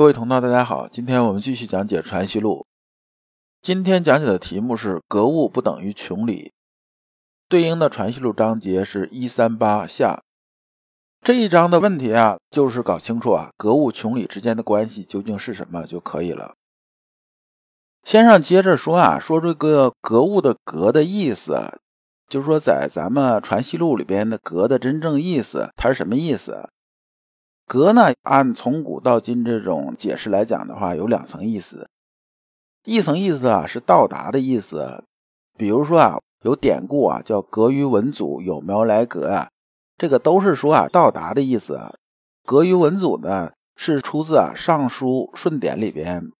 各位同道，大家好，今天我们继续讲解《传习录》。今天讲解的题目是“格物不等于穷理”，对应的《传习录》章节是一三八下。这一章的问题啊，就是搞清楚啊，格物穷理之间的关系究竟是什么就可以了。先生接着说啊，说这个格物的“格”的意思。就是说，在咱们《传习录》里边的“格”的真正意思，它是什么意思？“格”呢，按从古到今这种解释来讲的话，有两层意思。一层意思啊，是到达的意思。比如说啊，有典故啊，叫“格于文祖，有苗来阁”啊，这个都是说啊，到达的意思。“格于文祖”呢，是出自啊《尚书顺典》里边，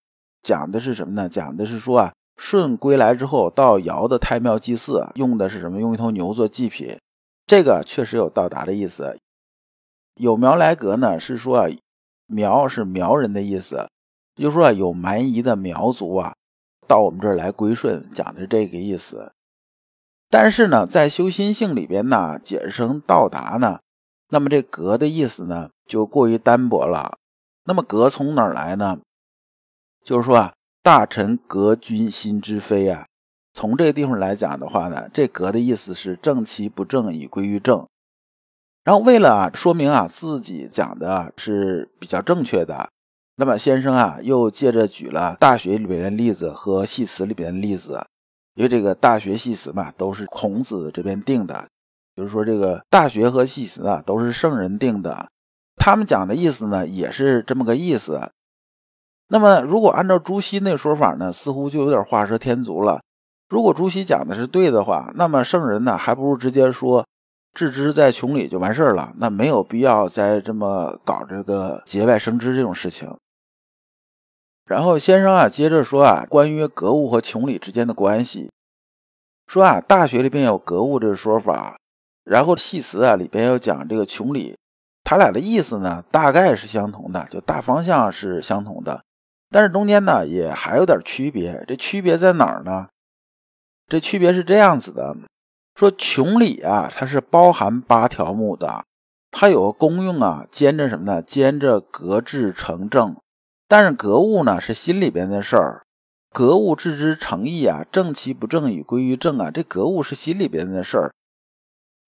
讲的是什么呢？讲的是说啊。舜归来之后，到尧的太庙祭祀，用的是什么？用一头牛做祭品，这个确实有到达的意思。有苗来阁呢，是说苗是苗人的意思，就说有蛮夷的苗族啊，到我们这儿来归顺，讲的是这个意思。但是呢，在修心性里边呢，解释成到达呢，那么这格的意思呢，就过于单薄了。那么格从哪儿来呢？就是说啊。大臣格君心之非啊，从这个地方来讲的话呢，这格的意思是正其不正以归于正。然后为了啊说明啊自己讲的是比较正确的，那么先生啊又接着举了《大学》里边的例子和《系辞》里边的例子，因为这个《大学》《系辞》嘛都是孔子这边定的，就是说这个《大学》和《系辞》啊都是圣人定的，他们讲的意思呢也是这么个意思。那么，如果按照朱熹那说法呢，似乎就有点画蛇添足了。如果朱熹讲的是对的话，那么圣人呢，还不如直接说“置之在穷理”就完事儿了。那没有必要再这么搞这个节外生枝这种事情。然后先生啊，接着说啊，关于格物和穷理之间的关系，说啊，《大学》里边有格物这个说法，然后《系辞》啊里边要讲这个穷理，他俩的意思呢，大概是相同的，就大方向是相同的。但是中间呢也还有点区别，这区别在哪儿呢？这区别是这样子的：说穷理啊，它是包含八条目的，它有个功用啊，兼着什么呢？兼着格致成正。但是格物呢是心里边的事儿，格物致之诚意啊，正其不正以归于正啊，这格物是心里边的事儿。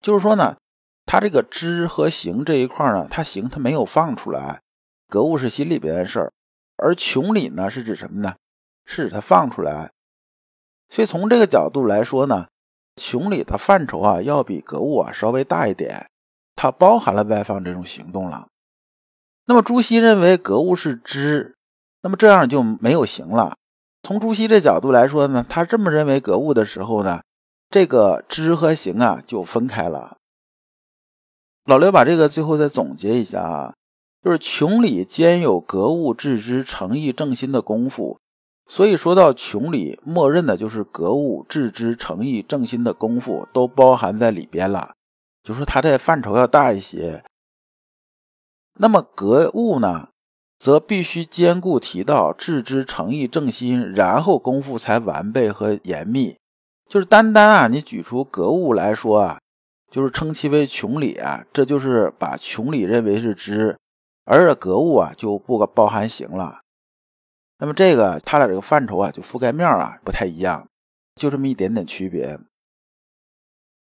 就是说呢，它这个知和行这一块呢，它行它没有放出来，格物是心里边的事儿。而穷理呢，是指什么呢？是指它放出来。所以从这个角度来说呢，穷理的范畴啊，要比格物啊稍微大一点，它包含了外放这种行动了。那么朱熹认为格物是知，那么这样就没有行了。从朱熹这角度来说呢，他这么认为格物的时候呢，这个知和行啊就分开了。老刘把这个最后再总结一下啊。就是穷理兼有格物致知、诚意正心的功夫，所以说到穷理，默认的就是格物致知、诚意正心的功夫都包含在里边了，就说它的范畴要大一些。那么格物呢，则必须兼顾提到致知、诚意正心，然后功夫才完备和严密。就是单单啊，你举出格物来说啊，就是称其为穷理啊，这就是把穷理认为是知。而格物啊就不包含行了，那么这个它俩这个范畴啊就覆盖面啊不太一样，就这么一点点区别。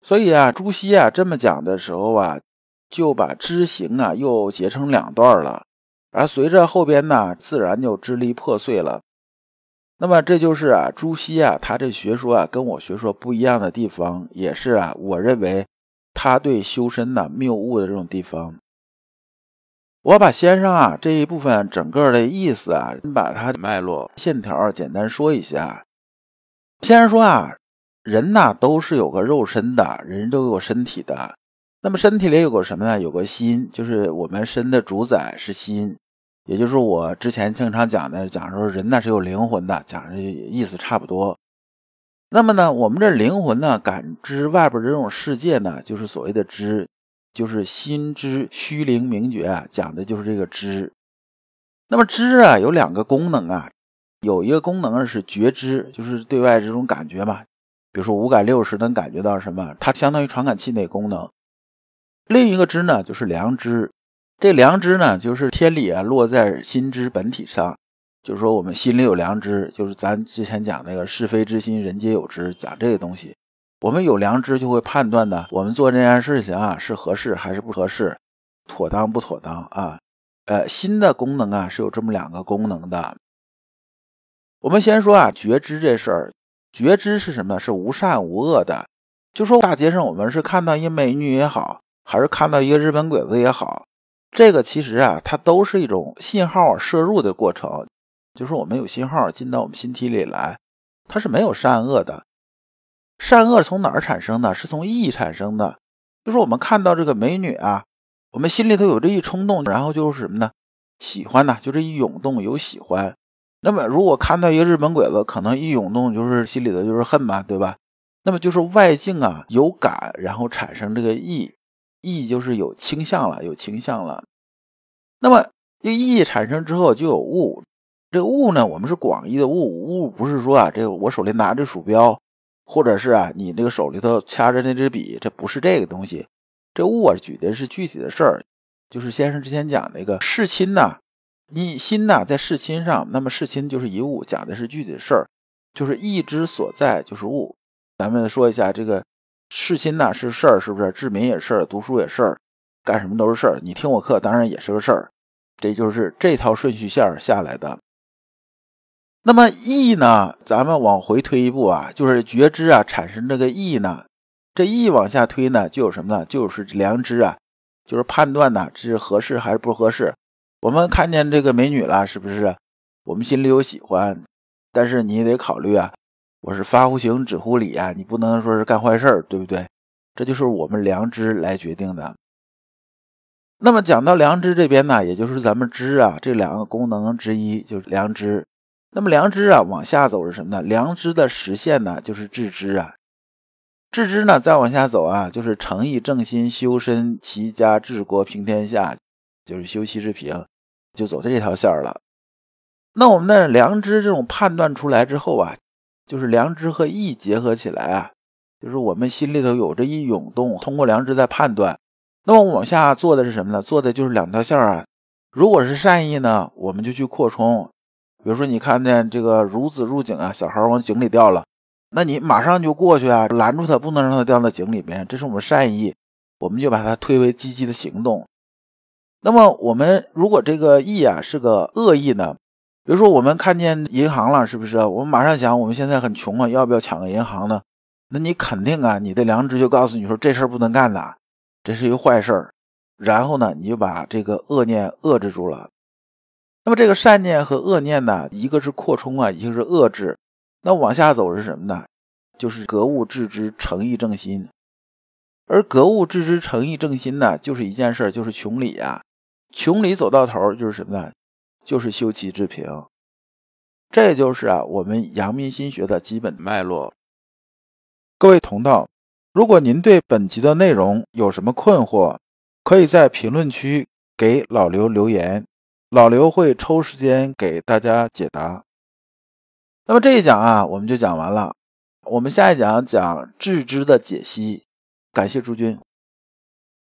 所以啊，朱熹啊这么讲的时候啊，就把知行啊又截成两段了，而随着后边呢自然就支离破碎了。那么这就是啊朱熹啊他这学说啊跟我学说不一样的地方，也是啊我认为他对修身呢谬误的这种地方。我把先生啊这一部分整个的意思啊，把它脉络线条简单说一下。先生说啊，人呐都是有个肉身的，人都有身体的。那么身体里有个什么呢？有个心，就是我们身的主宰是心。也就是我之前经常讲的，讲说人呢是有灵魂的，讲的意思差不多。那么呢，我们这灵魂呢，感知外边这种世界呢，就是所谓的知，就是心知虚灵明觉啊，讲的就是这个知。那么知啊，有两个功能啊，有一个功能是觉知，就是对外这种感觉嘛，比如说五感六识能感觉到什么，它相当于传感器那功能。另一个知呢，就是良知，这良知呢，就是天理啊，落在心知本体上。就是说，我们心里有良知，就是咱之前讲那个是非之心，人皆有之，讲这个东西。我们有良知，就会判断呢，我们做这件事情啊，是合适还是不合适，妥当不妥当啊？呃，心的功能啊，是有这么两个功能的。我们先说啊，觉知这事儿，觉知是什么？是无善无恶的。就说大街上，我们是看到一美女也好，还是看到一个日本鬼子也好，这个其实啊，它都是一种信号摄入的过程。就是我们有信号进到我们心体里来，它是没有善恶的。善恶从哪儿产生的？是从意产生的。就是我们看到这个美女啊，我们心里头有这一冲动，然后就是什么呢？喜欢呢，就这一涌动有喜欢。那么如果看到一个日本鬼子，可能一涌动就是心里头就是恨嘛，对吧？那么就是外境啊有感，然后产生这个意，意就是有倾向了，有倾向了。那么这意产生之后就有物。这个物呢，我们是广义的物，物不是说啊，这个我手里拿着鼠标，或者是啊，你这个手里头掐着那支笔，这不是这个东西。这物啊，举的是具体的事儿，就是先生之前讲那个事亲呐，你心呐在视亲上，那么视亲就是一物，讲的是具体的事儿，就是意之所在就是物。咱们说一下这个视亲呐是事儿，是不是？治民也是，读书也是，干什么都是事儿。你听我课，当然也是个事儿。这就是这套顺序线下来的。那么意呢？咱们往回推一步啊，就是觉知啊，产生这个意呢，这意往下推呢，就有什么呢？就是良知啊，就是判断呢，这是合适还是不合适。我们看见这个美女了，是不是？我们心里有喜欢，但是你也得考虑啊，我是发乎情，止乎礼啊，你不能说是干坏事儿对不对？这就是我们良知来决定的。那么讲到良知这边呢，也就是咱们知啊，这两个功能之一就是良知。那么良知啊，往下走是什么呢？良知的实现呢，就是致知啊。致知呢，再往下走啊，就是诚意正心、修身、齐家、治国、平天下，就是修齐治平，就走这条线了。那我们的良知这种判断出来之后啊，就是良知和义结合起来啊，就是我们心里头有这一涌动，通过良知在判断。那么往下做的是什么呢？做的就是两条线啊。如果是善意呢，我们就去扩充。比如说，你看见这个孺子入井啊，小孩往井里掉了，那你马上就过去啊，拦住他，不能让他掉到井里面。这是我们善意，我们就把它推为积极的行动。那么，我们如果这个意啊是个恶意呢？比如说，我们看见银行了，是不是？我们马上想，我们现在很穷啊，要不要抢个银行呢？那你肯定啊，你的良知就告诉你说，这事儿不能干的，这是一个坏事儿。然后呢，你就把这个恶念遏制住了。那么这个善念和恶念呢，一个是扩充啊，一个是遏制。那往下走是什么呢？就是格物致知、诚意正心。而格物致知、诚意正心呢，就是一件事儿，就是穷理呀。穷理走到头就是什么呢？就是修齐治平。这就是啊，我们阳明心学的基本脉络。各位同道，如果您对本集的内容有什么困惑，可以在评论区给老刘留言。老刘会抽时间给大家解答。那么这一讲啊，我们就讲完了。我们下一讲讲致知的解析。感谢诸君。